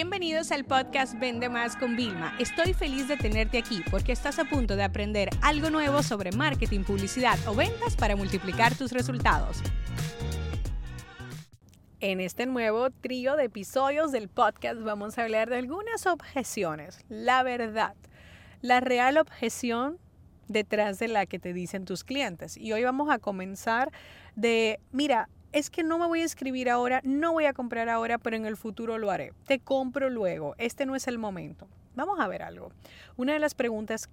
Bienvenidos al podcast Vende Más con Vilma. Estoy feliz de tenerte aquí porque estás a punto de aprender algo nuevo sobre marketing, publicidad o ventas para multiplicar tus resultados. En este nuevo trío de episodios del podcast vamos a hablar de algunas objeciones. La verdad, la real objeción detrás de la que te dicen tus clientes. Y hoy vamos a comenzar de, mira, es que no me voy a escribir ahora, no voy a comprar ahora, pero en el futuro lo haré. Te compro luego, este no es el momento. Vamos a ver algo. Una de las preguntas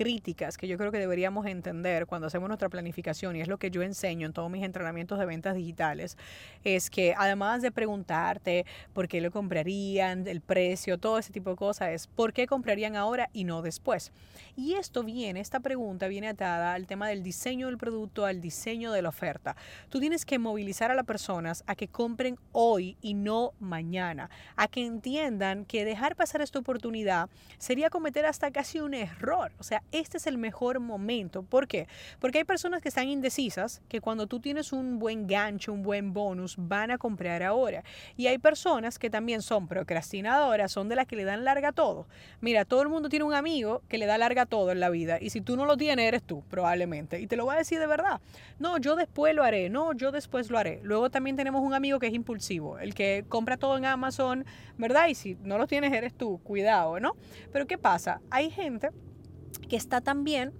críticas que yo creo que deberíamos entender cuando hacemos nuestra planificación, y es lo que yo enseño en todos mis entrenamientos de ventas digitales, es que además de preguntarte por qué lo comprarían, el precio, todo ese tipo de cosas, es por qué comprarían ahora y no después. Y esto viene, esta pregunta viene atada al tema del diseño del producto, al diseño de la oferta. Tú tienes que movilizar a las personas a que compren hoy y no mañana, a que entiendan que dejar pasar esta oportunidad sería cometer hasta casi un error. O sea, este es el mejor momento. ¿Por qué? Porque hay personas que están indecisas, que cuando tú tienes un buen gancho, un buen bonus, van a comprar ahora. Y hay personas que también son procrastinadoras, son de las que le dan larga todo. Mira, todo el mundo tiene un amigo que le da larga todo en la vida. Y si tú no lo tienes, eres tú, probablemente. Y te lo voy a decir de verdad. No, yo después lo haré. No, yo después lo haré. Luego también tenemos un amigo que es impulsivo, el que compra todo en Amazon, ¿verdad? Y si no lo tienes, eres tú. Cuidado, ¿no? Pero ¿qué pasa? Hay gente que está también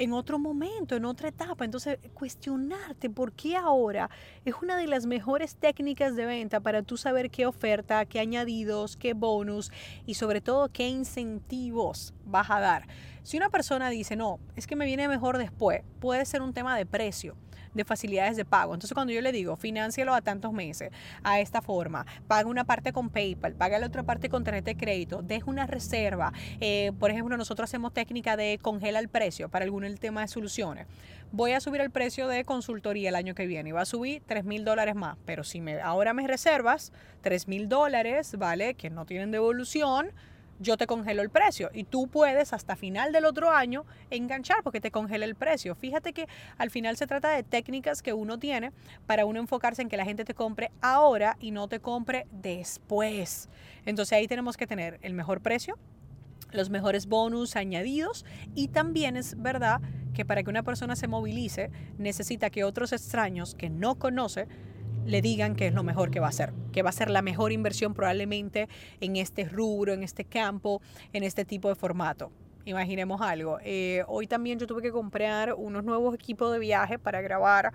en otro momento, en otra etapa. Entonces, cuestionarte por qué ahora es una de las mejores técnicas de venta para tú saber qué oferta, qué añadidos, qué bonus y sobre todo qué incentivos vas a dar. Si una persona dice, no, es que me viene mejor después, puede ser un tema de precio de facilidades de pago. Entonces, cuando yo le digo, financialo a tantos meses, a esta forma, paga una parte con PayPal, paga la otra parte con tarjeta de crédito, deja una reserva. Eh, por ejemplo, nosotros hacemos técnica de congela el precio para algún el tema de soluciones. Voy a subir el precio de consultoría el año que viene y va a subir 3 mil dólares más. Pero si me, ahora me reservas 3 mil dólares, ¿vale? Que no tienen devolución yo te congelo el precio y tú puedes hasta final del otro año enganchar porque te congela el precio. Fíjate que al final se trata de técnicas que uno tiene para uno enfocarse en que la gente te compre ahora y no te compre después. Entonces ahí tenemos que tener el mejor precio, los mejores bonus añadidos y también es verdad que para que una persona se movilice necesita que otros extraños que no conoce le digan que es lo mejor que va a hacer, que va a ser la mejor inversión probablemente en este rubro, en este campo, en este tipo de formato. Imaginemos algo. Eh, hoy también yo tuve que comprar unos nuevos equipos de viaje para grabar,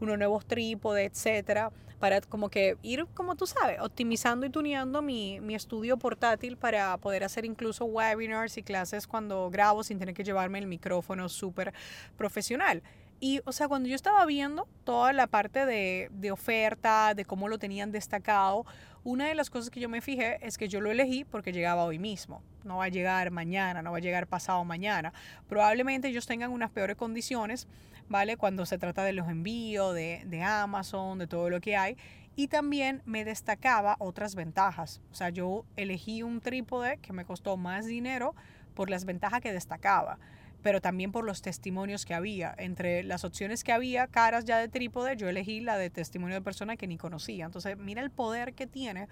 unos nuevos trípodes, etcétera, para como que ir, como tú sabes, optimizando y tuneando mi, mi estudio portátil para poder hacer incluso webinars y clases cuando grabo sin tener que llevarme el micrófono súper profesional. Y, o sea, cuando yo estaba viendo toda la parte de, de, oferta, de cómo lo tenían destacado, una de las cosas que yo me fijé es que yo lo elegí porque llegaba hoy mismo. No va a llegar mañana, no va a llegar pasado mañana. Probablemente ellos tengan unas peores condiciones, ¿vale? Cuando se trata de los envíos, de, de Amazon, de todo lo que hay. Y también me destacaba otras ventajas. O sea, yo elegí un trípode que me costó más dinero por las ventajas que destacaba pero también por los testimonios que había. Entre las opciones que había, caras ya de trípode, yo elegí la de testimonio de persona que ni conocía. Entonces, mira el poder que tiene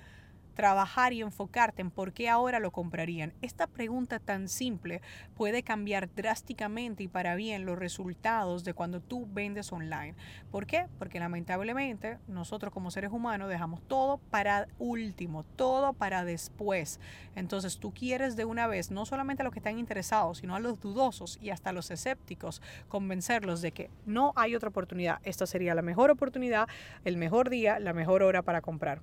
trabajar y enfocarte en por qué ahora lo comprarían. Esta pregunta tan simple puede cambiar drásticamente y para bien los resultados de cuando tú vendes online. ¿Por qué? Porque lamentablemente nosotros como seres humanos dejamos todo para último, todo para después. Entonces tú quieres de una vez no solamente a los que están interesados, sino a los dudosos y hasta a los escépticos, convencerlos de que no hay otra oportunidad. Esta sería la mejor oportunidad, el mejor día, la mejor hora para comprar.